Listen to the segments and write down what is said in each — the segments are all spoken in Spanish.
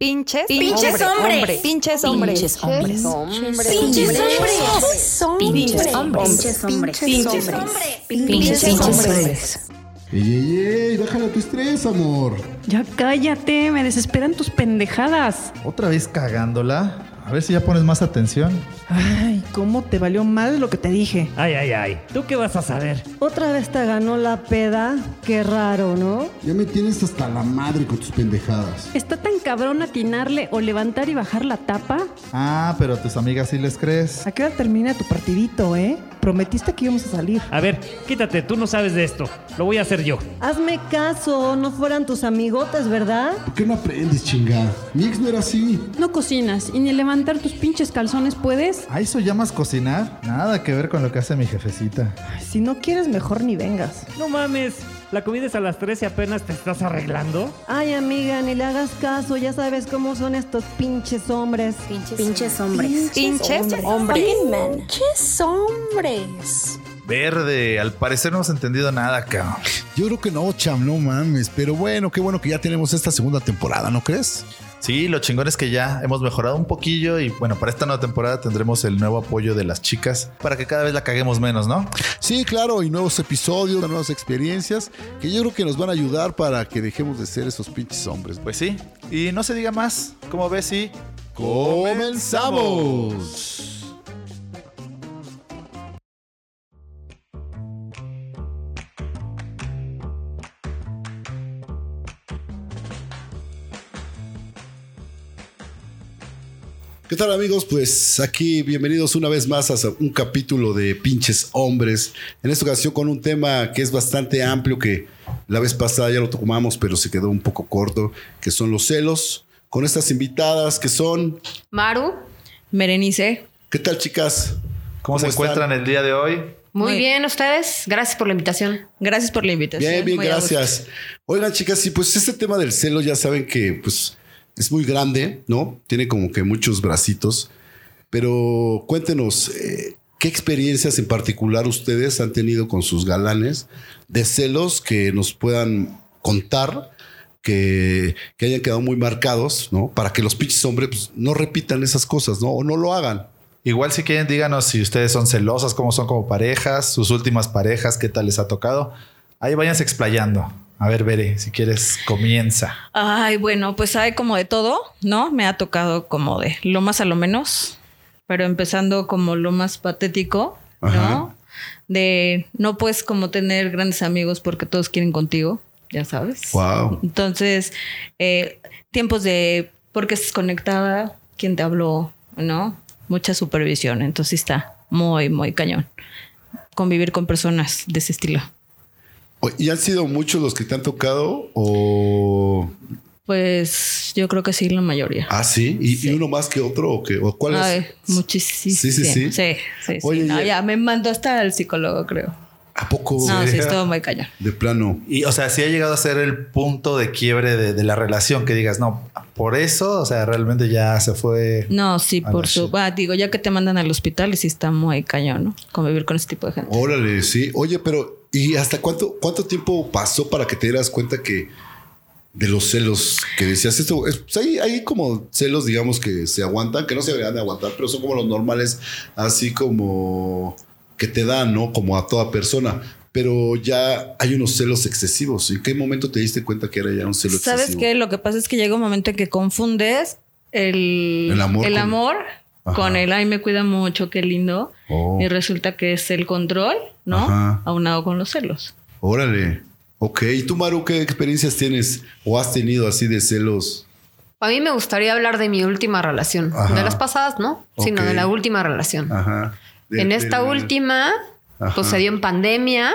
Pinches, pinches hombres, hombres, hombres. Pinches hombres. Pinches hombres. Pinches hombres. Pinches hombres. Pinches hombres. Pinches hombres. Ey, ey, ey, déjala tu estrés, amor. Ya cállate, me desesperan tus pendejadas. ¿Otra vez cagándola? A ver si ya pones más atención. Ay, ¿cómo te valió mal lo que te dije? Ay, ay, ay. ¿Tú qué vas a saber? Otra vez te ganó la peda. Qué raro, ¿no? Ya me tienes hasta la madre con tus pendejadas. ¿Está tan cabrón atinarle o levantar y bajar la tapa? Ah, pero a tus amigas sí les crees. ¿A qué hora termina tu partidito, eh? Prometiste que íbamos a salir. A ver, quítate, tú no sabes de esto. Lo voy a hacer yo. Hazme caso, no fueran tus amigotes, ¿verdad? ¿Por qué no aprendes, chingada? Mi ex no era así. No cocinas y ni levantar tus pinches calzones puedes. ¿A eso llamas cocinar? Nada que ver con lo que hace mi jefecita. Ay, si no quieres, mejor ni vengas. No mames. La comida es a las 3 y apenas te estás arreglando. Ay, amiga, ni le hagas caso. Ya sabes cómo son estos pinches hombres. Pinches hombres. Pinches hombres. Pinches hombres. Verde, al parecer no hemos entendido nada, cabrón. Yo creo que no, cham, no mames. Pero bueno, qué bueno que ya tenemos esta segunda temporada, ¿no crees? Sí, lo chingón es que ya hemos mejorado un poquillo y bueno, para esta nueva temporada tendremos el nuevo apoyo de las chicas para que cada vez la caguemos menos, ¿no? Sí, claro, y nuevos episodios, nuevas experiencias que yo creo que nos van a ayudar para que dejemos de ser esos pinches hombres. Pues sí, y no se diga más, ¿cómo ves? Sí. ¡Comenzamos! ¿Qué tal amigos? Pues aquí bienvenidos una vez más a un capítulo de pinches hombres. En esta ocasión con un tema que es bastante amplio, que la vez pasada ya lo tomamos, pero se quedó un poco corto, que son los celos. Con estas invitadas que son... Maru. Berenice. ¿Qué tal chicas? ¿Cómo, se están? encuentran el día de hoy? Muy Muy- bien, ustedes. Gracias por la invitación. Gracias por la invitación. Bien, bien, Muy gracias. Oigan, chicas, sí, pues este tema del celo ya saben que pues es muy grande, ¿no? Tiene como que muchos bracitos. Pero cuéntenos, eh, ¿qué experiencias en particular ustedes han tenido con sus galanes de celos que nos puedan contar? Que, que hayan quedado muy marcados, ¿no? Para que los pinches hombres pues, no repitan esas cosas, ¿no? O no lo hagan. Igual si quieren díganos si ustedes son celosas, cómo son como parejas, sus últimas parejas, qué tal les ha tocado. Ahí váyanse explayando. A ver, Bere, si quieres, comienza. Ay, bueno, pues hay como de todo, ¿no? Me ha tocado como de lo más a lo menos, pero empezando como lo más patético, ¿no? De no puedes como tener grandes amigos porque todos quieren contigo, ya sabes. Wow. Entonces, eh, tiempos de por qué estás conectada, quién te habló, ¿no? Mucha supervisión. Entonces está muy, muy cañón. Convivir con personas de ese estilo. ¿Y han sido muchos los que te han tocado? ¿O Pues yo creo que sí, la mayoría. Ah, sí. ¿Y, y uno más que otro? ¿O, qué? ¿O cuál es? Ay, muchísimo. Sí, sí, sí. Sí, sí, sí. Oye, No, ya- ya me mandó hasta el psicólogo, creo. ¿A poco? No, sí, estuvo muy cañón. De plano. Y, o sea, si ha llegado a ser el punto de quiebre de, de la relación que digas, no, por eso, o sea, realmente ya se fue. No, sí, por su. Ah, digo, ya que te mandan al hospital y sí está muy cañón, ¿no? Convivir con ese tipo de gente. Órale, sí. Oye, pero ¿y hasta cuánto, cuánto tiempo pasó para que te dieras cuenta que de los celos que decías esto? es- pues hay, hay como celos, digamos, que se aguantan, que no se deberían de aguantar, pero son como los normales, así como que te dan, ¿no? Como a toda persona. Pero ya hay unos celos excesivos. ¿En qué momento te diste cuenta que era ya un celo ¿Sabes excesivo? qué? Lo que pasa es que llega un momento en que confundes el, El amor con- amor con el ay, me cuida mucho, qué lindo. Oh. Y resulta que es el control, ¿no? Ajá. Aunado con los celos. Órale. Ok. ¿Y tú, Maru, qué experiencias tienes o has tenido así de celos? A mí me gustaría hablar de mi última relación. Ajá. De las pasadas, ¿no? Sino de la última relación. Ajá. De- en esta última, Ajá. pues se dio en pandemia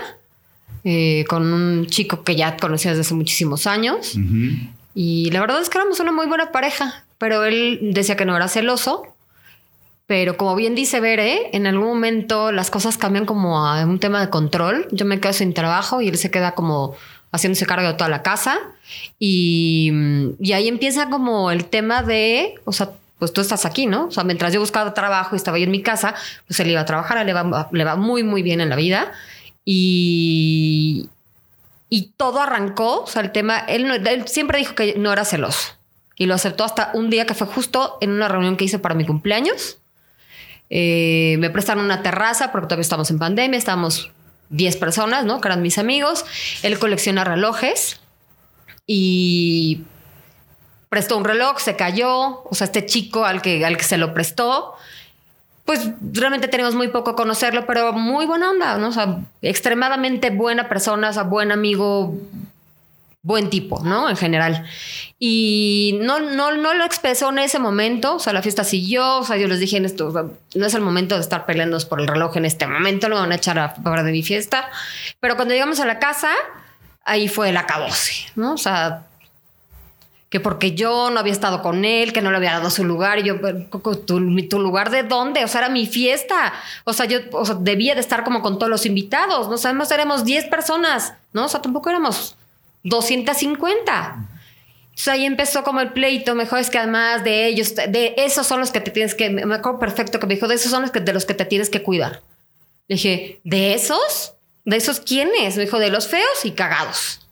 eh, con un chico que ya conocía desde hace muchísimos años. Y la verdad es que éramos una muy buena pareja, pero él decía que no era celoso. Pero como bien dice Bere, en algún momento las cosas cambian como a un tema de control. Yo me quedo sin trabajo y él se queda como haciéndose cargo de toda la casa. Y, y ahí empieza como el tema de, o sea, pues tú estás aquí, ¿no? O sea, mientras yo buscaba trabajo y estaba yo en mi casa, pues él iba a trabajar, le va, le va muy, muy bien en la vida. Y, y todo arrancó, o sea, el tema, él, no- él siempre dijo que no era celoso. Y lo aceptó hasta un día que fue justo en una reunión que hice para mi cumpleaños. Eh, me prestaron una terraza porque todavía estamos en pandemia, estábamos 10 personas, ¿no? Que eran mis amigos. Él colecciona relojes y prestó un reloj, se cayó. O sea, este chico al que, al que se lo prestó, pues realmente tenemos muy poco a conocerlo, pero muy buena onda, ¿no? O sea, extremadamente buena persona, o sea, buen amigo, buen tipo, ¿no? En general. Y no, no, no lo expresó en ese momento, o sea, la fiesta siguió, o sea, yo les dije en esto, o sea, no es el momento de estar peleándonos por el reloj en este momento, lo van a echar a favor de mi fiesta. Pero cuando llegamos a la casa, ahí fue el acabose, ¿no? O sea, que porque yo no había estado con él, que no le había dado su lugar, y yo, ¿tu, tu lugar de dónde? O sea, era mi fiesta. O sea, yo o sea, debía de estar como con todos los invitados, ¿no? Sabemos, éramos 10 personas, ¿no? O sea, tampoco éramos 250. Entonces ahí empezó como el pleito, mejor es que además de ellos, de esos son los que te tienes que, me acuerdo perfecto que me dijo, de esos son los que, de los que te tienes que cuidar. Le dije, ¿de esos? ¿De esos quiénes? Me dijo, de los feos y cagados.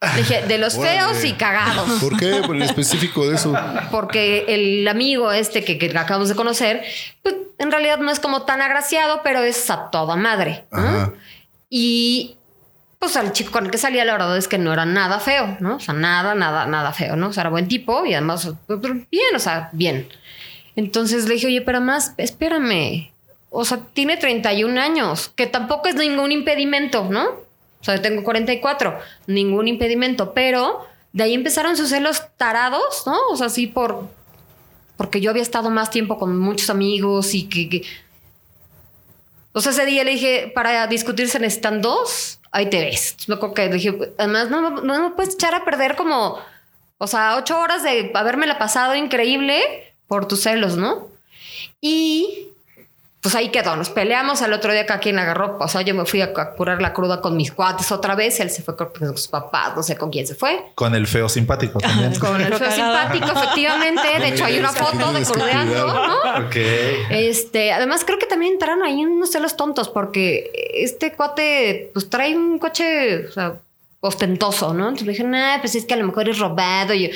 Le dije, de los feos y cagados. ¿Por qué? Por el específico de eso. Porque el amigo este que, que acabamos de conocer, pues en realidad no es como tan agraciado, pero es a toda madre. ¿no? Ajá. Y pues al chico con el que salía, la verdad es que no era nada feo, ¿no? O sea, nada, nada, nada feo, ¿no? O sea, era buen tipo y además, pues, bien, o sea, bien. Entonces le dije, oye, pero más, espérame. O sea, tiene 31 años, que tampoco es ningún impedimento, ¿no? O sea, yo tengo 44, ningún impedimento, pero de ahí empezaron sus celos tarados, ¿no? O sea, sí, por. Porque yo había estado más tiempo con muchos amigos y que. que- o sea, ese día le dije, para discutir se necesitan dos, ahí te ves. Me acuerdo que dije, además, no, me puedes echar a perder como. O sea, ocho horas de habérmela pasado increíble por tus celos, ¿no? Y pues ahí quedó. Nos peleamos al otro día cada quien agarró. O sea, yo me fui a, curar la cruda con mis cuates otra vez. Él se fue con sus papás, no sé con quién se fue. Con el feo simpático también. Con el feo simpático, efectivamente. De hecho, hay una foto de crudeando, ¿no? ok. Este, además creo que también entraron ahí unos celos tontos porque este cuate pues trae un coche, o sea, ostentoso, ¿no? Entonces le dije, nah, pues es que a lo mejor es robado. Y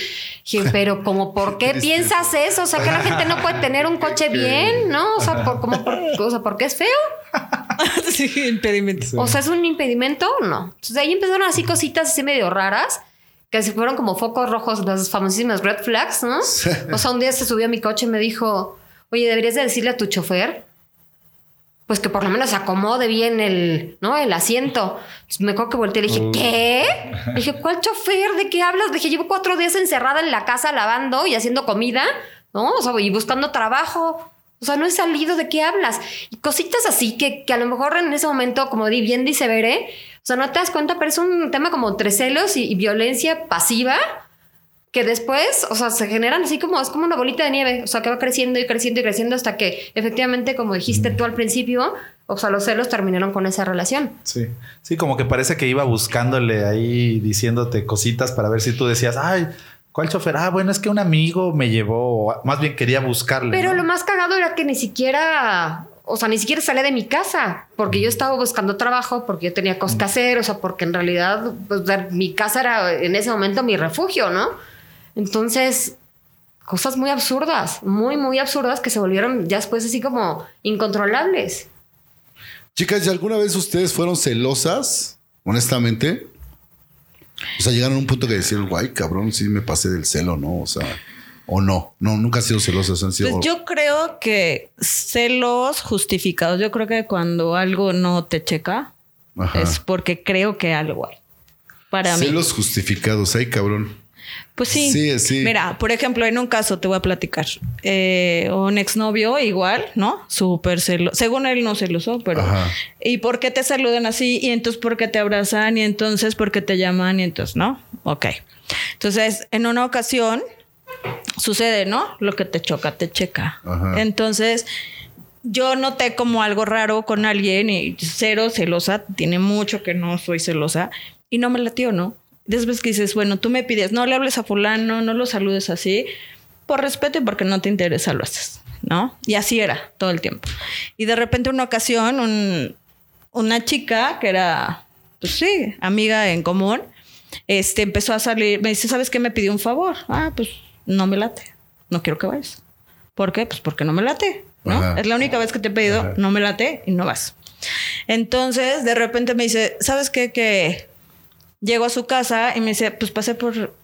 yo dije, pero como, ¿por qué piensas eso? O sea, que la gente no puede tener un coche bien, ¿no? O sea, por, como por, o sea, ¿porque es feo? sí, impedimentos. O sea, ¿es un impedimento? No. Entonces ahí empezaron así cositas así medio raras. Que se fueron como focos rojos, las famosísimas red flags, ¿no? O sea, un día se subió a mi coche y me dijo, oye, deberías de decirle a tu chofer, pues que por lo menos acomode bien el, ¿no? El asiento. Entonces, me acuerdo que volteé y le dije, ¿qué? Le dije, ¿cuál chofer? ¿De qué hablas? Le dije, llevo cuatro días encerrada en la casa lavando y haciendo comida, ¿no? O sea, y buscando trabajo. O sea, no he salido, ¿de qué hablas? Y cositas así que, que a lo mejor en ese momento, como di- bien dice Bere, o sea, no te das cuenta, pero es un tema como entre celos y, y violencia pasiva que después, o sea, se generan así como, es como una bolita de nieve, o sea, que va creciendo y creciendo y creciendo hasta que efectivamente, como dijiste tú al principio, o sea, los celos terminaron con esa relación. Sí. Sí, como que parece que iba buscándole ahí, diciéndote cositas para ver si tú decías, ay, ¿cuál chofer? Ah, bueno, es que un amigo me llevó, o más bien quería buscarle. Pero ¿no? lo más cagado era que ni siquiera, o sea, ni siquiera salía de mi casa, porque yo estaba buscando trabajo, porque yo tenía cosas que hacer, o sea, porque en realidad pues, mi casa era en ese momento mi refugio, ¿no? Entonces, cosas muy absurdas, muy, muy absurdas que se volvieron ya después así como incontrolables. Chicas, ¿y alguna vez ustedes fueron celosas? Honestamente. O sea, llegaron a un punto que decían, guay, cabrón, sí me pasé del celo, ¿no? O sea, o no. No, nunca han sido celosas, han sido. Pues yo creo que celos justificados. Yo creo que cuando algo no te checa Ajá. es porque creo que algo hay. Para mí. Celos justificados, ay, cabrón. Pues sí. Sí, sí. Mira, por ejemplo, en un caso te voy a platicar. Eh, un exnovio igual, ¿no? Súper celoso. Según él no celoso, pero... Ajá. ¿Y por qué te saludan así? Y entonces ¿por qué te abrazan? Y entonces ¿por qué te llaman? Y entonces, ¿no? Ok. Entonces, en una ocasión sucede, ¿no? Lo que te choca, te checa. Ajá. Entonces, yo noté como algo raro con alguien y cero celosa. Tiene mucho que no soy celosa. Y no me latió, ¿no? Después que dices, bueno, tú me pides, no le hables a fulano, no lo saludes así. Por respeto y porque no te interesa lo haces, ¿no? Y así era todo el tiempo. Y de repente una ocasión, un- una chica que era, pues sí, amiga en común, este, empezó a salir, me dice, ¿sabes qué? Me pidió un favor. Ah, pues no me late. No quiero que vayas. ¿Por qué? Pues porque no me late. ¿no? Ajá. Es la única vez que te he pedido, no me late y no vas. Entonces, de repente me dice, ¿sabes qué? Que llego a su casa y me dice, pues pasé por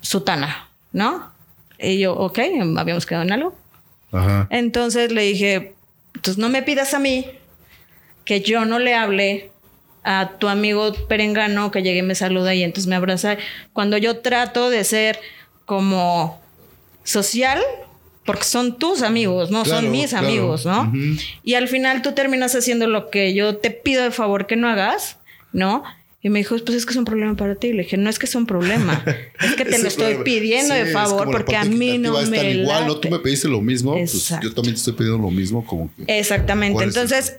Sutana, ¿no? Y yo, ok, habíamos quedado en algo. Ajá. Entonces le dije, entonces no me pidas a mí que yo no le hable a tu amigo perengano que llegue y me saluda y entonces me abraza. Cuando yo trato de ser como social, porque son tus amigos, no Claro, son mis claro. amigos, ¿no? Ujú. Y al final tú terminas haciendo lo que yo te pido de favor que no hagas, ¿no? Y me dijo, pues es que es un problema para ti. Le dije, no es que es un problema, es que te Ese lo estoy problema. pidiendo Sí, de favor porque a mí no me tan igual, ¿no? Tú late. me pediste lo mismo, pues yo también te estoy pidiendo lo mismo, como que. Exactamente. ¿Cuál es Entonces,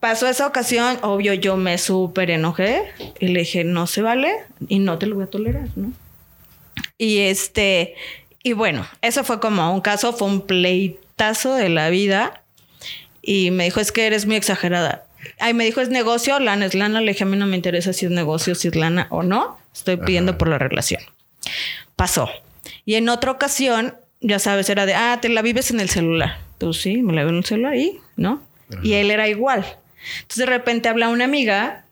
pasó esa ocasión, obvio, yo me súper enojé y le dije, no se vale y no te lo voy a tolerar, ¿no? Y este, y bueno, eso fue como un caso, fue un pleitazo de la vida y me dijo, es que eres muy exagerada. Ay, me dijo, es negocio, lana es lana. Le dije, a mí no me interesa si es negocio, si es lana o no. Estoy pidiendo por la relación. Pasó. Y en otra ocasión, ya sabes, era de, ah, te la vives en el celular. Pues sí, me la veo en el celular ahí, ¿no? Y él era igual. Entonces de repente habla una amiga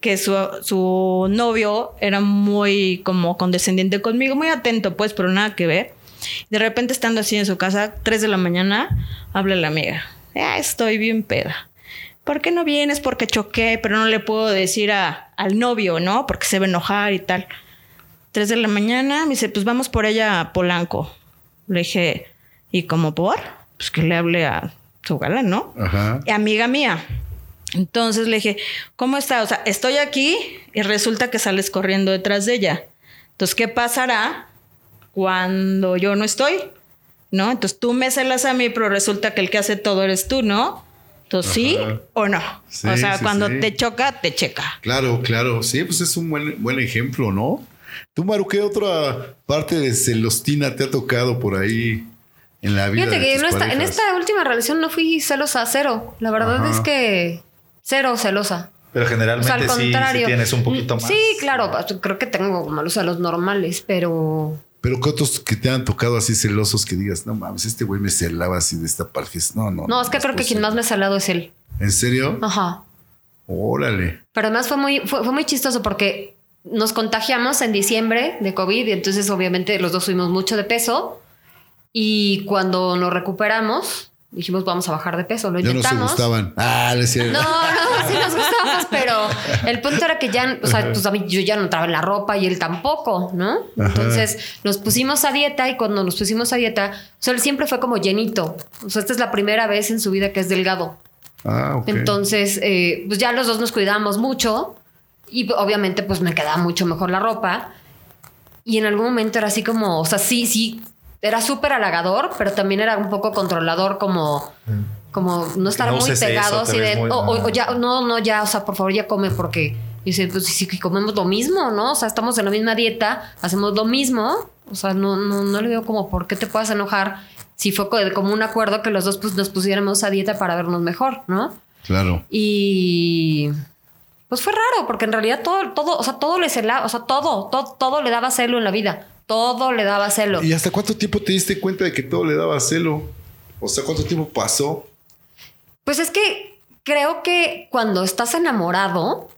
que su, su novio era muy como condescendiente conmigo, muy atento pues, pero nada que ver. De repente estando así en su casa, 3 de la mañana, habla la amiga. Ah, estoy bien peda. ¿Por qué no vienes? Porque choqué, pero no le puedo decir a- al novio, ¿no? Porque se va a enojar y tal. 3 de la mañana, me dice, pues vamos por ella a Polanco. Le dije, ¿y cómo por? Pues que le hable a su galán, ¿no? Ajá. amiga mía. Entonces le dije, ¿cómo está? O sea, estoy aquí y resulta que sales corriendo detrás de ella. Entonces, ¿qué pasará cuando yo no estoy? ¿No? Entonces tú me celas a mí, pero resulta que el que hace todo eres tú, ¿no? ¿Sí Ajá. o no? Sí, o sea, sí, cuando sí. te choca, te checa. Claro, claro. Sí, pues es un buen, buen ejemplo, ¿no? Tú, Maru, ¿qué otra parte de celostina te ha tocado por ahí en la vida? Fíjate de que tus no esta- en esta última relación no fui celosa, cero. La verdad Ajá. es que cero celosa. Pero O generalmente sea, al sí, tienes un poquito más. Sí, claro. Creo que tengo malos a los normales, pero Pero ¿qué otros que te han tocado así celosos que digas, no mames, este güey me celaba así de esta parte? No, no. no, es que creo que quien más me ha salado es él. ¿En serio? Ajá. Órale. Pero además fue muy, fue, fue muy chistoso porque nos contagiamos en diciembre de COVID y entonces obviamente los dos subimos mucho de peso y cuando nos recuperamos dijimos vamos a bajar de peso, lo Ya no se intentamos. gustaban. Ah, le decía. No, no, sí nos gustábamos, pero el punto era que ya, o sea, pues a mí yo ya no entraba en la ropa y él tampoco, ¿no? Ajá. Entonces nos pusimos a dieta y cuando nos pusimos a dieta, o sea, él siempre fue como llenito. O sea, esta es la primera vez en su vida que es delgado. Ah, ok. Entonces, eh, pues ya los dos nos cuidamos mucho y obviamente pues me quedaba mucho mejor la ropa. Y en algún momento era así como, o sea, sí, sí, era súper halagador, pero también era un poco controlador como... Como no estar no muy eso, pegados te y de, muy- o, ya, no, no, ya, o sea, por favor, ya come porque dice, pues si comemos lo mismo, ¿no? O sea, estamos en la misma dieta, hacemos lo mismo. O sea, no, no, no le veo como por qué te puedas enojar si fue co- como un acuerdo que los dos pues, nos pusiéramos a dieta para vernos mejor, ¿no? Claro. Y pues fue raro, porque en realidad todo, todo, o sea, todo le celaba, o sea, todo, todo, todo le daba celo en la vida. Todo le daba celo. ¿Y hasta cuánto tiempo te diste cuenta de que todo le daba celo? O sea, ¿cuánto tiempo pasó? Pues es que creo que cuando estás enamorado,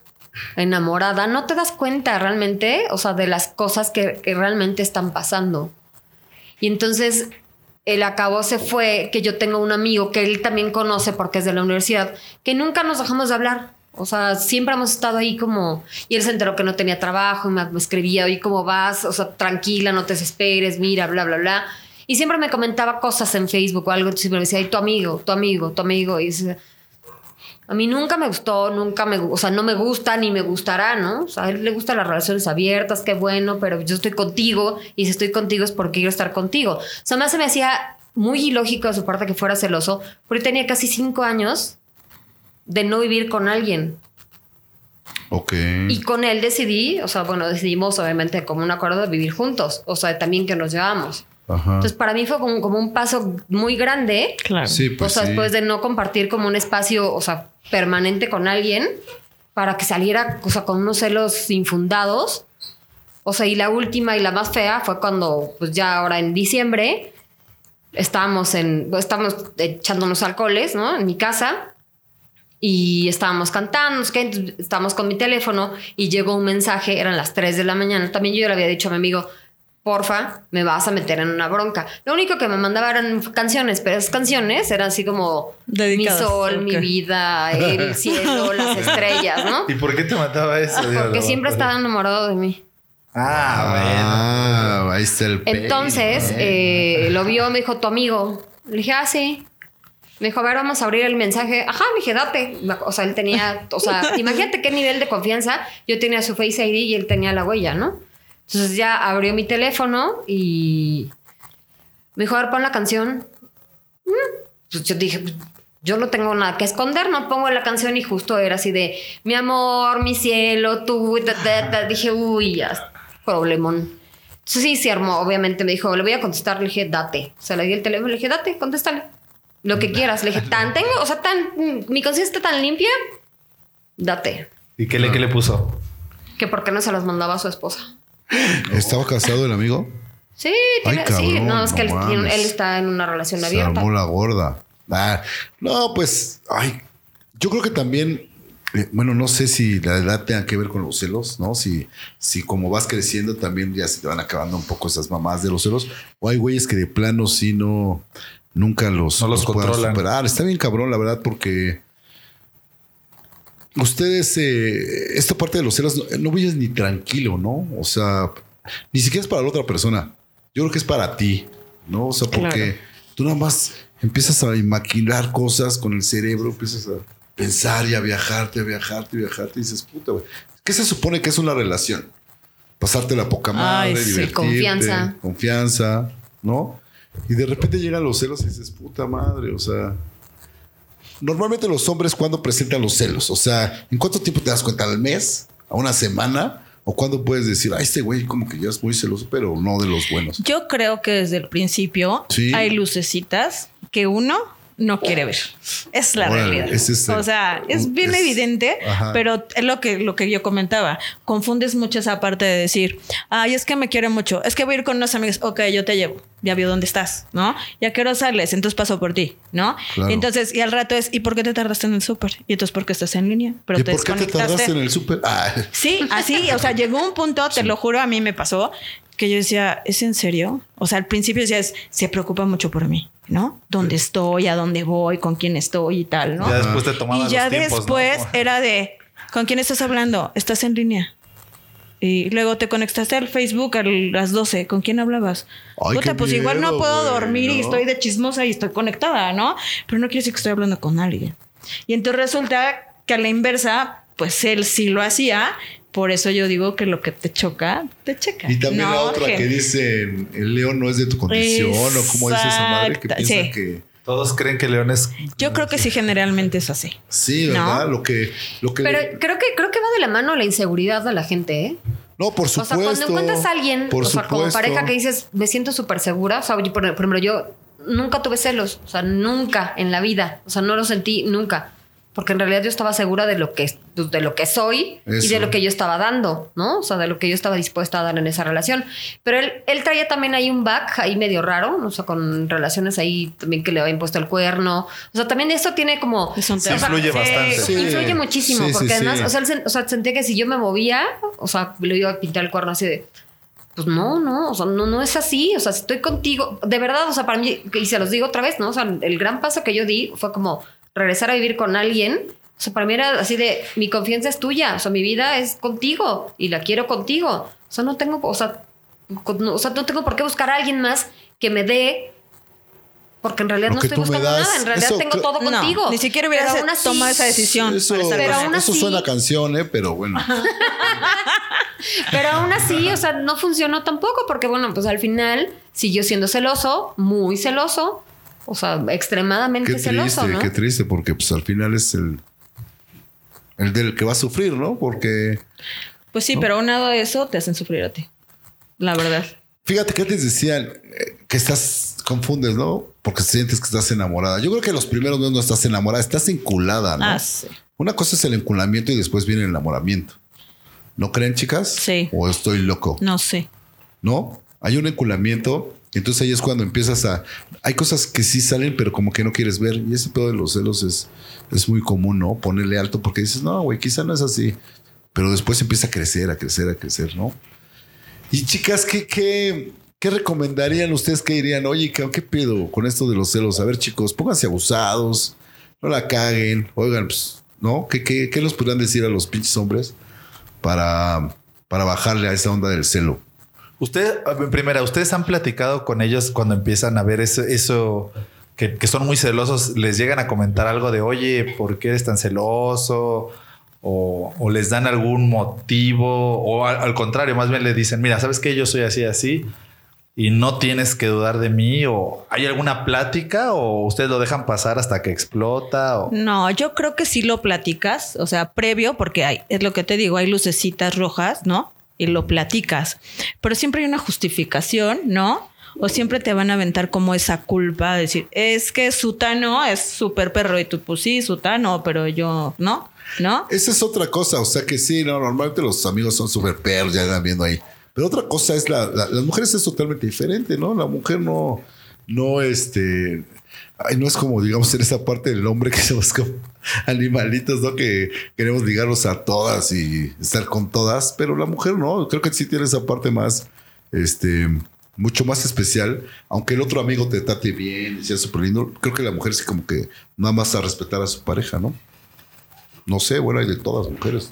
enamorada, no te das cuenta realmente, o sea, de las cosas que, que realmente están pasando. Y entonces el acabo se fue que yo tengo un amigo que él también conoce porque es de la universidad, que nunca nos dejamos de hablar. O sea, siempre hemos estado ahí como... Y él se enteró que no tenía trabajo y me, escribía, oye, ¿cómo vas? O sea, tranquila, no te desesperes, mira, bla, bla, bla. Y siempre me comentaba cosas en Facebook o algo, entonces me decía, ay, tu amigo, tu amigo, tu amigo. Y dice, a mí nunca me gustó, nunca me, o sea, no me gusta ni me gustará, ¿no? O sea, a él le gustan las relaciones abiertas, qué bueno, pero yo estoy contigo y si estoy contigo es porque quiero estar contigo. O sea, más se me hacía muy ilógico de su parte que fuera celoso, porque tenía casi cinco años de no vivir con alguien. Ok. Y con él decidí, o sea, bueno, decidimos obviamente como un acuerdo de vivir juntos, o sea, también que nos llevamos. Ajá. Entonces, para mí fue como, como un paso muy grande. Claro. Sí, o pues sea, sí. después de no compartir como un espacio, o sea, permanente con alguien, para que saliera, o sea, con unos celos infundados, O sea, y la última y la más fea fue cuando, pues ya ahora en diciembre, estábamos en, estábamos echándonos alcoholes, ¿no? En mi casa. Y estábamos cantando, entonces, estábamos con mi teléfono y llegó un mensaje, eran las 3 de la mañana. También yo le había dicho a mi amigo, porfa, me vas a meter en una bronca. Lo único que me mandaba eran canciones, pero esas canciones eran así como Dedicadas, mi sol, mi vida, el cielo, las estrellas, ¿no? ¿Y por qué te mataba eso? Porque siempre estaba enamorado de mí. Ah, Ah, ahí está el. Entonces, eh, lo vio, me dijo, tu amigo. Le dije, ah, sí. Me dijo, a ver, vamos a abrir el mensaje. Ajá, me dije, date. O sea, él tenía, o sea, imagínate qué nivel de confianza. Yo tenía su Face ID y él tenía la huella, ¿no? Entonces ya abrió mi teléfono y me dijo, a ver, pon la canción. Mm. Pues yo dije, yo no tengo nada que esconder, no pongo la canción y justo era así de, mi amor, mi cielo, tú, ta, ta, ta". dije, uy, ya, problemón. Entonces sí, se armó, obviamente me dijo, le voy a contestar, le dije, date. O sea, le di el teléfono, le dije, date, contéstale. Lo que quieras. Le dije, tan tengo, o sea, tan, mi conciencia está tan limpia, date. ¿Y qué le, qué le puso? Que por qué no se las mandaba a su esposa. ¿Estaba casado el amigo? Sí, Ay, tiene, sí, no, es que no él, está en una relación Se abierta. armó la gorda. Ah, no, pues, ay, yo creo que también, eh, bueno, no sé si la edad tenga que ver con los celos, ¿no? Si, si como vas creciendo también ya se te van acabando un poco esas mamás de los celos. O hay güeyes que de plano sí no, nunca los, No los puedan superar. Está bien cabrón, la verdad, porque ustedes, eh, esta parte de los celos, no, no vives ni tranquilo, ¿no? O sea, ni siquiera es para la otra persona. Yo creo que es para ti, ¿no? O sea, porque Claro. tú nada más empiezas a maquinar cosas con el cerebro, empiezas a pensar y a viajarte, a viajarte, a viajarte y dices, puta, güey. ¿Qué se supone que es una relación? Pasarte la poca madre, Ay, sí. divertirte, Confianza. confianza, ¿no? Y de repente llegan los celos y dices, puta madre, o sea. Normalmente los hombres cuando presentan los celos, o sea, ¿en cuánto tiempo te das cuenta? ¿Al mes? ¿A una semana? ¿O cuándo puedes decir, ah, este güey como que ya es muy celoso, pero no de los buenos? Yo creo que desde el principio Sí. hay lucecitas que uno no quiere ver. Es la Órale, realidad. es el- o sea, es bien es- evidente, Ajá. pero es lo que, lo que yo comentaba. Confundes mucho esa parte de decir, ay, es que me quiere mucho. Es que voy a ir con unos amigos. Ok, yo te llevo. Ya vio dónde estás, ¿no? Ya quiero sales, entonces paso por ti, ¿no? Claro. Entonces, y al rato es, ¿y por qué te tardaste en el súper? Y entonces, ¿por qué estás en línea? Pero ¿Y te por qué te tardaste en el súper? Ah, Sí, así, o sea, llegó un punto, te lo juro, a mí me pasó, que yo decía, ¿es en serio? O sea, al principio decías, se preocupa mucho por mí, ¿no? ¿Dónde estoy? ¿A dónde voy? ¿Con quién estoy? Y tal, ¿no? Ya después te tomaba y ya los tiempos, ¿no? después era de, ¿con quién estás hablando? ¿Estás en línea? Y luego te conectaste al Facebook a las 12. ¿Con quién hablabas? Ay, Puta, pues igual no puedo dormir y estoy de chismosa y estoy conectada, ¿no? Pero no quiere decir que estoy hablando con alguien. Y entonces resulta que a la inversa, pues él sí lo hacía. Por eso yo digo que lo que te choca, te checa. Y también la otra que dice, el león no es de tu condición, o como dice esa madre que sí. que... Todos creen que León es. Yo creo que sí, generalmente es así. Sí, ¿No? ¿verdad? Lo que... Lo que Pero le- creo que, creo que va de la mano la inseguridad de la gente, ¿eh? no, por O supuesto. sea, cuando encuentras a alguien, por o sea, como pareja que dices, me siento súper segura. O sea, yo, por ejemplo, yo nunca tuve celos. O sea, nunca en la vida. O sea, no lo sentí nunca. Porque en realidad yo estaba segura de lo que, de lo que soy y Eso. de lo que yo estaba dando, ¿no? O sea, de lo que yo estaba dispuesta a dar en esa relación. Pero él, él traía también ahí un back ahí medio raro, o sea, con relaciones ahí también que le habían puesto el cuerno. O sea, también esto tiene como... Es un tema. influye sí, bastante. Sí. Influye muchísimo, Sí, sí, porque sí. además, o sea, él o sea, sentía que si yo me movía, o sea, le iba a pintar el cuerno así de, pues no, no, o sea, no, no es así, o sea, si estoy contigo, de verdad, o sea, para mí, y se los digo otra vez, ¿no? O sea, el gran paso que yo di fue como regresar a vivir con alguien, o sea, para mí era así de, mi confianza es tuya, o sea, mi vida es contigo y la quiero contigo, o sea, no tengo, o sea, con- no, o sea, no tengo por qué buscar a alguien más que me dé. Porque en realidad no estoy buscando das, nada, en realidad eso tengo todo No, contigo. ni siquiera hubieras Pero aún así- tomado esa decisión. Eso, Pero aún eso así- suena a canción, ¿eh? Pero bueno. Pero aún así, o sea, no funcionó tampoco porque, bueno, pues al final siguió siendo celoso, muy celoso, o sea, extremadamente Qué celoso, triste, ¿no? qué triste, porque pues al final es el... El del que va a sufrir, ¿no? Porque... Pues sí, pero aunado a eso te hacen sufrir a ti. La verdad. Fíjate que antes decían eh, que estás, confundes, ¿no? Porque sientes que estás enamorada. Yo creo que los primeros no, no estás enamorada, estás enculada, ¿no? Ah, sí. Una cosa es el enculamiento y después viene el enamoramiento. ¿No creen, chicas? Sí. ¿O estoy loco? No sé. ¿No? Hay un enculamiento. Entonces ahí es cuando empiezas a... Hay cosas que sí salen, pero como que no quieres ver. Y ese pedo de los celos es, es muy común, ¿no? Ponerle alto porque dices, no, güey, quizá no es así. Pero después empieza a crecer, a crecer, a crecer, ¿no? Y chicas, ¿qué, qué, qué recomendarían ustedes que dirían? Oye, ¿qué, ¿qué pedo con esto de los celos? A ver, chicos, pónganse abusados, no la caguen. Oigan, pues, ¿no? ¿Qué, qué, qué los podrían decir a los pinches hombres para, para bajarle a esa onda del celo? Usted, en primera, ¿ustedes han platicado con ellos cuando empiezan a ver eso, eso que, son muy celosos? ¿Les llegan a comentar algo de, oye, ¿por qué eres tan celoso? O, les dan algún motivo, o al, al contrario, más bien le dicen, mira, ¿sabes qué? Yo soy así, así, y no tienes que dudar de mí, o hay alguna plática, o ustedes lo dejan pasar hasta que explota, o... No, yo creo que sí lo platicas, o sea, previo, porque hay, es lo que te digo, hay lucecitas rojas, ¿no? Y lo platicas. Pero siempre hay una justificación, ¿no? O siempre te van a aventar como esa culpa de decir, es que Sutano es súper perro y tú, pues sí, Sutano, pero yo, ¿no? ¿No? Esa es otra cosa, o sea que sí, no, normalmente los amigos son súper perros, ya andan viendo ahí. Pero otra cosa es la, la- las mujeres es totalmente diferente, ¿no? La mujer no, no, este, no es como, digamos, en esa parte del hombre que somos como animalitos, ¿no? Que queremos ligarnos a todas y estar con todas, pero la mujer no, creo que sí tiene esa parte más, este, mucho más especial, aunque el otro amigo te trate bien y sea súper lindo, creo que la mujer sí como que nada más a respetar a su pareja, ¿no? No sé, bueno, hay de todas mujeres.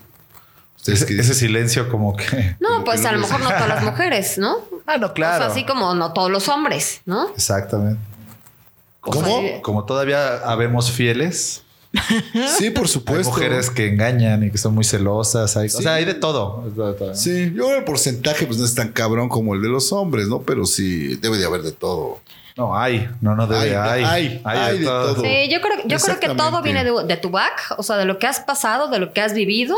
¿Ustedes qué Ese, dicen? ese silencio como que... No, pues que a lo mejor no todas las mujeres, ¿no? Ah, no, O claro. sea, así como no todos los hombres, ¿no? Exactamente. O ¿Cómo? sea, Como todavía habemos fieles, Sí, por hay supuesto. mujeres que engañan y que son muy celosas. hay- Sí. O sea, hay de todo. Sí, yo creo que el porcentaje pues no es tan cabrón como el de los hombres, ¿no? Pero sí, debe de haber de todo. No, hay. No, no debe. Hay, Hay. hay, hay de todo. Sí, yo creo, yo creo que todo viene de, de tu back, o sea, de lo que has pasado, de lo que has vivido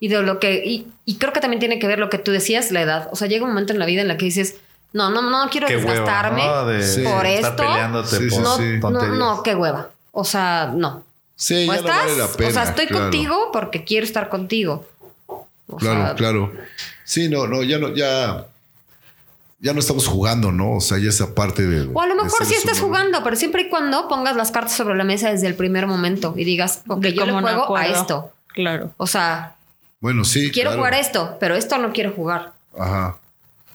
y de lo que. Y, y creo que también tiene que ver lo que tú decías, la edad. O sea, llega un momento en la vida en la que dices, no, no, no quiero Qué hueva, desgastarme ¿no? De Sí. por estar esto. peleándote Sí, sí, por No, sí. no, no, qué hueva. O sea, no. Sí, o ya no vale la pena. o sea, estoy claro. contigo porque quiero estar contigo. O Claro, sea, claro. Sí, no, no, ya no, ya. Ya no estamos jugando, ¿no? O sea, ya esa parte de. O a lo mejor sí estás humano. jugando, pero siempre y cuando pongas las cartas sobre la mesa desde el primer momento y digas, ok, yo le juego a esto. Claro. O sea, Bueno, sí. quiero claro. jugar esto, pero esto no quiero jugar. Ajá.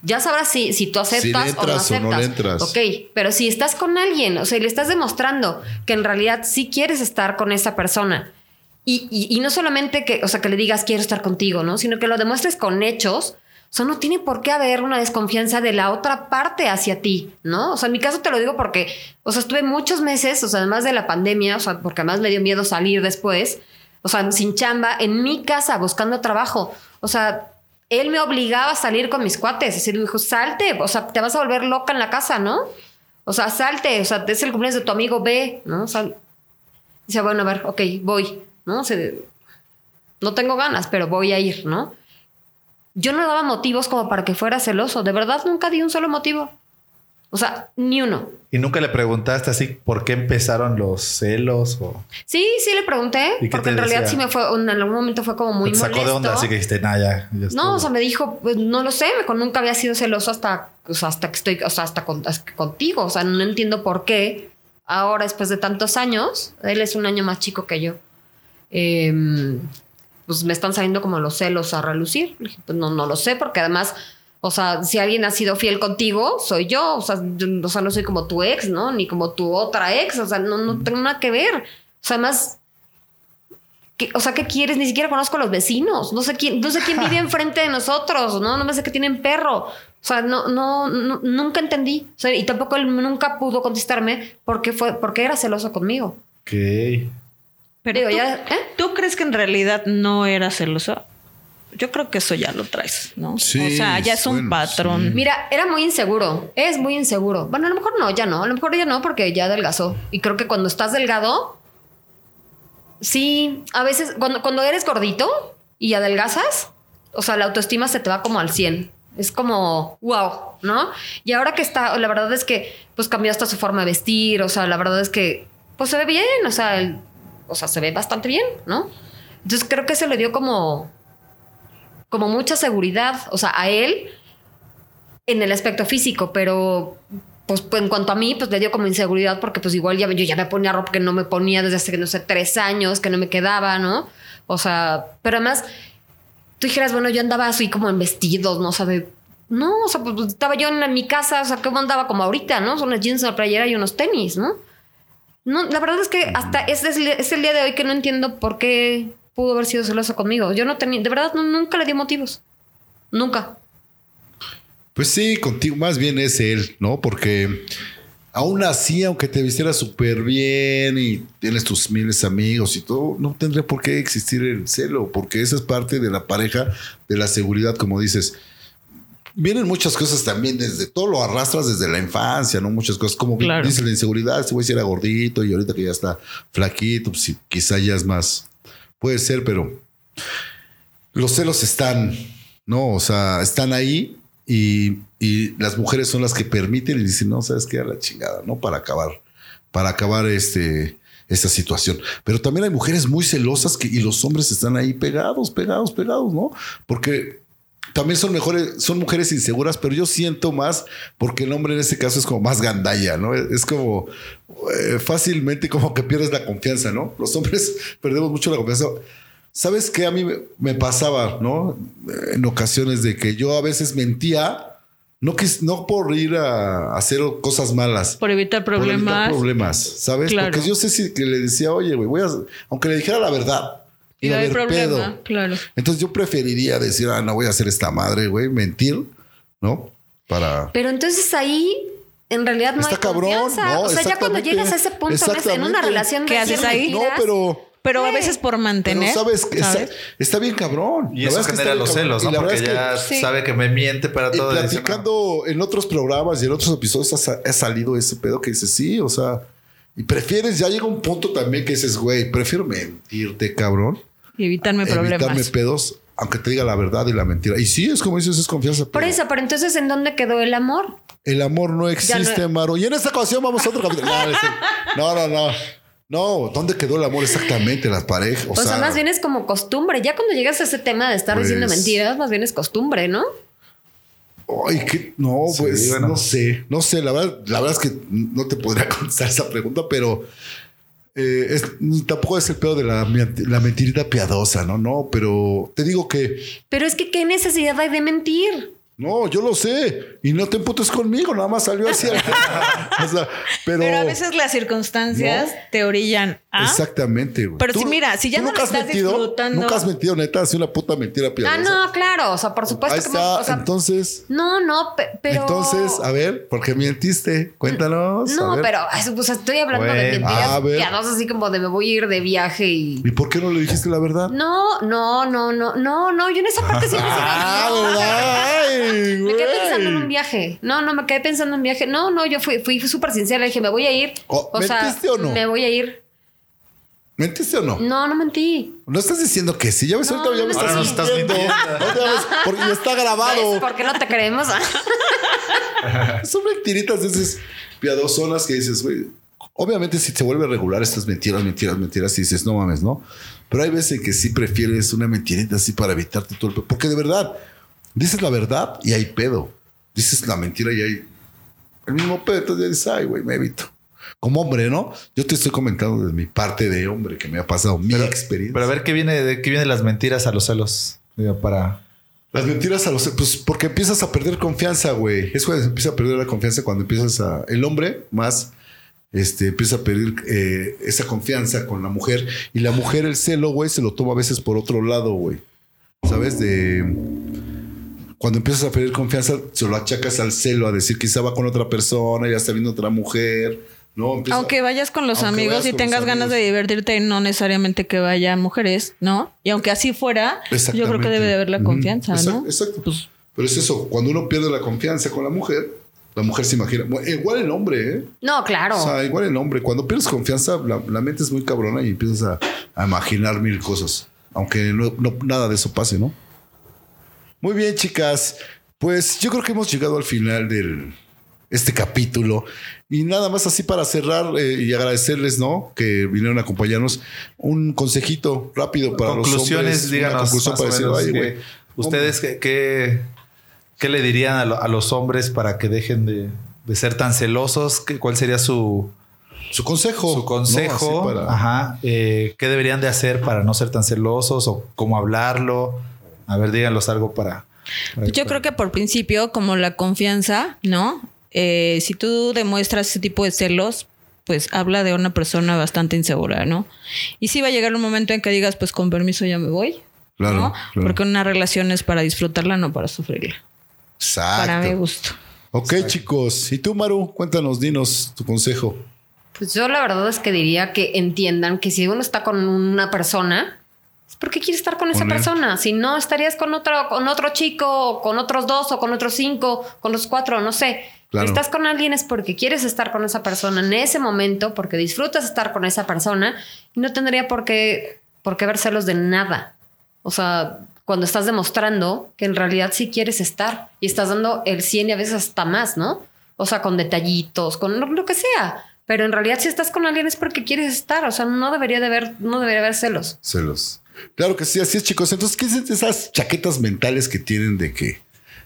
Ya sabrás si, si tú aceptas Si o no entras o no aceptas. le entras. Ok, pero si estás con alguien, o sea, le estás demostrando que en realidad sí quieres estar con esa persona. Y, y- y no solamente que, o sea, que le digas quiero estar contigo, ¿no? Sino que lo demuestres con hechos. O sea, no tiene por qué haber una desconfianza de la otra parte hacia ti, ¿no? O sea, en mi caso te lo digo porque, o sea, estuve muchos meses, o sea, además de la pandemia, o sea, porque además me dio miedo salir después, o sea, sin chamba, en mi casa, buscando trabajo. O sea, él me obligaba a salir con mis cuates. Así me dijo, salte, o sea, te vas a volver loca en la casa, ¿no? O sea, salte, o sea, es el cumpleaños de tu amigo, ve, ¿no? Sea, dice, bueno, a ver, ok, voy, ¿no? O sea, no tengo ganas, pero voy a ir, ¿no? Yo no daba motivos como para que fuera celoso. De verdad, nunca di un solo motivo. O sea, ni uno. Y nunca le preguntaste así por qué empezaron los celos o Sí, sí le pregunté, ¿Y qué porque en realidad decía? sí me fue, en algún momento fue como muy te sacó molesto. de onda, así que dijiste, nah, ya. ya estuvo"? No, o sea, me dijo, pues no lo sé, me- nunca había sido celoso hasta, o sea, hasta que estoy, o sea, hasta, con- hasta contigo. O sea, no entiendo por qué ahora, después de tantos años, él es un año más chico que yo, em, pues me están saliendo como los celos a relucir. Pues no, no lo sé, porque además, o sea, si alguien ha sido fiel contigo, soy yo. O sea, yo- o sea, no soy como tu ex, ¿no? Ni como tu otra ex. O sea, no, no tengo nada que ver. O sea, además, ¿Qué- o sea, ¿qué quieres? Ni siquiera conozco a los vecinos. No sé quién, no sé quién vive enfrente de nosotros, ¿no? No me sé que tienen perro. O sea, no, no, no- nunca entendí. O sea, y tampoco él nunca pudo contestarme porque fue, porque era celoso conmigo. Ok. Pero Digo, tú, ya, ¿eh? ¿tú crees que en realidad no era celoso? Yo creo que eso ya lo traes, ¿no? Sí, o sea, ya es un bueno, patrón. sí. Mira, era muy inseguro. Es muy inseguro. Bueno, a lo mejor no, ya no. A lo mejor ya no, porque ya adelgazó. Y creo que cuando estás delgado, sí, a veces, cuando, cuando eres gordito y adelgazas, o sea, la autoestima se te va como al 100. Es como, wow, ¿no? Y ahora que está, la verdad es que, pues cambió hasta su forma de vestir. O sea, la verdad es que, pues se ve bien. O sea, el- o sea, se ve bastante bien, ¿no? Entonces creo que se le dio como como mucha seguridad, o sea, a él en el aspecto físico, pero pues, pues, en cuanto a mí, pues le dio como inseguridad porque pues igual ya, yo ya me ponía ropa que no me ponía desde hace, no sé, tres años, que no me quedaba, ¿no? O sea, pero además, tú dijeras, bueno, yo andaba así como en vestidos, ¿no? O sea, de- no, o sea, pues estaba yo en, mi casa, o sea, ¿cómo andaba como ahorita, no? Son unas jeans, una playera y unos tenis, ¿no? No, la verdad es que hasta este es, es el día de hoy que no entiendo por qué pudo haber sido celoso conmigo. Yo no tenía, de verdad, no- nunca le di motivos. Nunca. Pues sí, contigo más bien es él, ¿no? Porque aún así, aunque te vistiera súper bien y tienes tus miles de amigos y todo, no tendría por qué existir el celo, porque esa es parte de la pareja, de la seguridad, como dices. Vienen muchas cosas también desde todo lo arrastras desde la infancia, ¿no? Muchas cosas, como Claro. dice la inseguridad, este güey si era gordito y ahorita que ya está flaquito, pues sí, quizá ya es más, puede ser, pero los celos están, ¿no? O sea, están ahí y, y las mujeres son las que permiten y dicen, no, sabes qué, a la chingada, ¿no? Para acabar, para acabar este, esta situación. Pero también hay mujeres muy celosas que, y los hombres están ahí pegados, pegados, pegados, ¿no? Porque también son mejores, son mujeres inseguras, pero yo siento más porque el hombre en este caso es como más gandalla, ¿no? Es como eh, fácilmente como que pierdes la confianza, ¿no? Los hombres perdemos mucho la confianza. ¿Sabes qué? A mí me, pasaba, ¿no? En ocasiones de que yo a veces mentía, no, quis- no por ir a hacer cosas malas. Por evitar por evitar problemas. problemas, ¿sabes? Claro. Porque yo sé si que le decía, oye, güey, voy a, aunque le dijera la verdad, y no haber problema, pedo. claro. Entonces yo preferiría decir, ah, no voy a hacer esta madre, güey, mentir, ¿no? Para... Pero entonces ahí en realidad no Está hay cabrón, confianza. no, o sea, ya cuando llegas a ese punto ¿ves? en una relación ¿Qué haces ahí? No, pero... Pero a veces por mantener. Pero sabes que está, ¿sabes? está bien cabrón. Y La eso verdad es que genera los celos, ¿no? la verdad Porque que- ya sabe que me miente para todo. y dice, platicando en otros programas y en otros episodios ha, sa- ha salido ese pedo que dices, sí, o sea, y prefieres, ya llega un punto también que dices, güey, prefiero mentirte, cabrón, Y evitarme evitarme problemas. pedos, aunque te diga la verdad y la mentira. Y sí, es como dices, es confianza. Por pero eso, pero entonces ¿en dónde quedó el amor? El amor no existe, no- Maro. Y en esta ocasión vamos a otro capítulo. No, no, no, no. No, ¿dónde quedó el amor exactamente? Las parejas. O, O sea, sea, más bien es como costumbre. Ya cuando llegas a ese tema de estar Pues- diciendo mentiras, más bien es costumbre, ¿no? Ay, que no, Sí, pues bueno. no sé, no sé, la verdad, la verdad es que no te podría contestar esa pregunta, pero eh, es- tampoco es el pedo de la, la mentirita piadosa, ¿no? No, pero te digo que Pero es que qué necesidad hay de mentir. No, yo lo sé y no te emputes conmigo, nada más salió así. o sea, pero, Pero a veces las circunstancias No. te orillan a. exactamente. güey. Pero sí, mira, si ya no has estás mentido, disfrutando- nunca has mentido, neta, así una puta mentira piadosa. Ah, no, claro. O sea, por supuesto Ahí que está, o sea, entonces, No, no, pe- pero. entonces, a ver, ¿por qué mentiste? Cuéntanos. No, pero ay, pues estoy hablando de Bueno, mentiras a ver. piadosas, así como de me voy a ir de viaje y. ¿Y por qué no le dijiste la verdad? No, no, no, no, no, no. Yo en esa parte siempre Ah, así. Me quedé pensando en un viaje. No, no, me quedé pensando en un viaje. No, no, yo fui, fui súper sincera. Le dije, me voy a ir. Oh, o sea, ¿mentiste o no? me voy a ir. ¿Mentiste o no? No, no mentí. No estás diciendo que sí. Ya ves, No, ahorita ya no me me estás Ahora nos estás mintiendo. porque ya está ¿Ves grabado. por qué no te creemos? Son mentiritas de esas piadosonas que dices, güey. Obviamente, si se vuelve regular estas mentiras, mentiras, mentiras, y dices, no mames, ¿no? Pero hay veces en que sí prefieres una mentirita así para evitarte todo el. Porque de verdad, dices la verdad y hay pedo. Dices la mentira y hay el mismo pedo. Entonces ya dices, ay, güey, me evito. Como hombre, ¿no? Yo te estoy comentando de mi parte de hombre que me ha pasado, mi experiencia. Pero a ver qué viene de qué vienen las mentiras a los celos. Digo, para. Las mentiras a los... Pues porque empiezas a perder confianza, güey. Es cuando se empieza a perder la confianza cuando empiezas a... El hombre más... Este, empieza a perder eh, esa confianza con la mujer. Y la mujer, el celo, güey, se lo toma a veces por otro lado, güey. ¿Sabes? De... Cuando empiezas a perder confianza, se lo achacas al celo, a decir quizá va con otra persona, ya está viendo otra mujer, ¿no? Empieza- Aunque vayas con los amigos y tengas ganas de divertirte, no necesariamente que vaya mujeres, ¿no? Y aunque así fuera, yo creo que debe de haber la confianza, Exacto, ¿no? Exacto. Pero es eso, cuando uno pierde la confianza con la mujer, la mujer se imagina. Igual el hombre, ¿eh? No, claro. O sea, igual el hombre. Cuando pierdes confianza, la, la mente es muy cabrona y empiezas a, a imaginar mil cosas. Aunque no, no- nada de eso pase, ¿no? Muy bien, chicas. Pues yo creo que hemos llegado al final del este capítulo. Y nada más así para cerrar eh, y agradecerles, ¿no? Que vinieron a acompañarnos. Un consejito rápido para Conclusiones, los hombres. díganos conclusión para decir, menos "Oye, que- güey, ¿Ustedes qué, qué, le dirían a, lo- a los hombres para que dejen de, de ser tan celosos? ¿Qué- ¿Cuál sería su, Su consejo. su consejo? Para- Ajá. Eh, ¿Qué deberían de hacer para no ser tan celosos o cómo hablarlo? A ver, díganlos algo para... para- Yo creo que por principio, como la confianza, ¿no? Eh, si tú demuestras ese tipo de celos, pues habla de una persona bastante insegura, ¿no? Y sí va a llegar un momento en que digas, pues con permiso ya me voy. Claro, ¿no? claro. Porque una relación es para disfrutarla, no para sufrirla. Exacto. Para mi gusto. Ok, chicos. ¿Y tú, Maru? Cuéntanos, dinos tu consejo. Pues yo la verdad es que diría que entiendan que si uno está con una persona, es porque quiere estar con esa persona. Si no, estarías con otro, con otro chico, o con otros dos, o con otros cinco, con los cuatro, no sé. Claro. Si estás con alguien es porque quieres estar con esa persona en ese momento, porque disfrutas estar con esa persona y no tendría por qué, por qué ver celos de nada. O sea, cuando estás demostrando que en realidad sí quieres estar y estás dando el 100 y a veces hasta más, ¿no? O sea, con detallitos, con lo, lo que sea. Pero en realidad si estás con alguien es porque quieres estar. O sea, no debería de haber, no debería haber celos. Celos. Claro que sí, así es, chicos. Entonces, ¿qué es esas chaquetas mentales que tienen de que,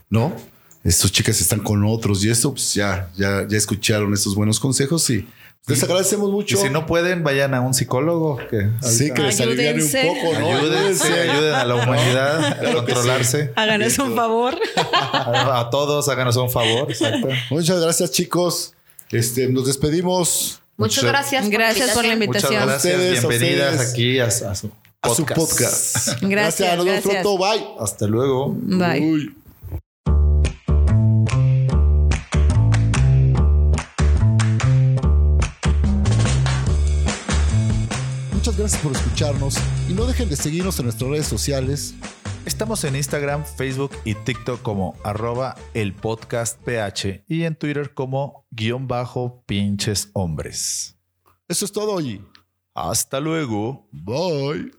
no? Estos chicas están con otros y esto, pues ya, ya, ya escucharon estos buenos consejos y les agradecemos Y mucho. si no pueden, vayan a un psicólogo. Que sí, que les aliviane un poco, ¿no? Ayúdense, ayuden a la humanidad a Claro controlarse. Háganos un favor. A, a todos, háganos un favor. Exacto. Muchas gracias, chicos. Este, nos despedimos Muchas gracias. Gracias por la invitación. Muchas gracias. ustedes, Bienvenidas aquí a, a su a su podcast. Gracias, Nos vemos gracias. pronto. Bye. Hasta luego. Bye. Uy. Muchas gracias por escucharnos y no dejen de seguirnos en nuestras redes sociales. Estamos en Instagram, Facebook y TikTok como arroba el podcast PH y en Twitter como guion bajo pinches hombres. Eso es todo y Hasta luego. bye.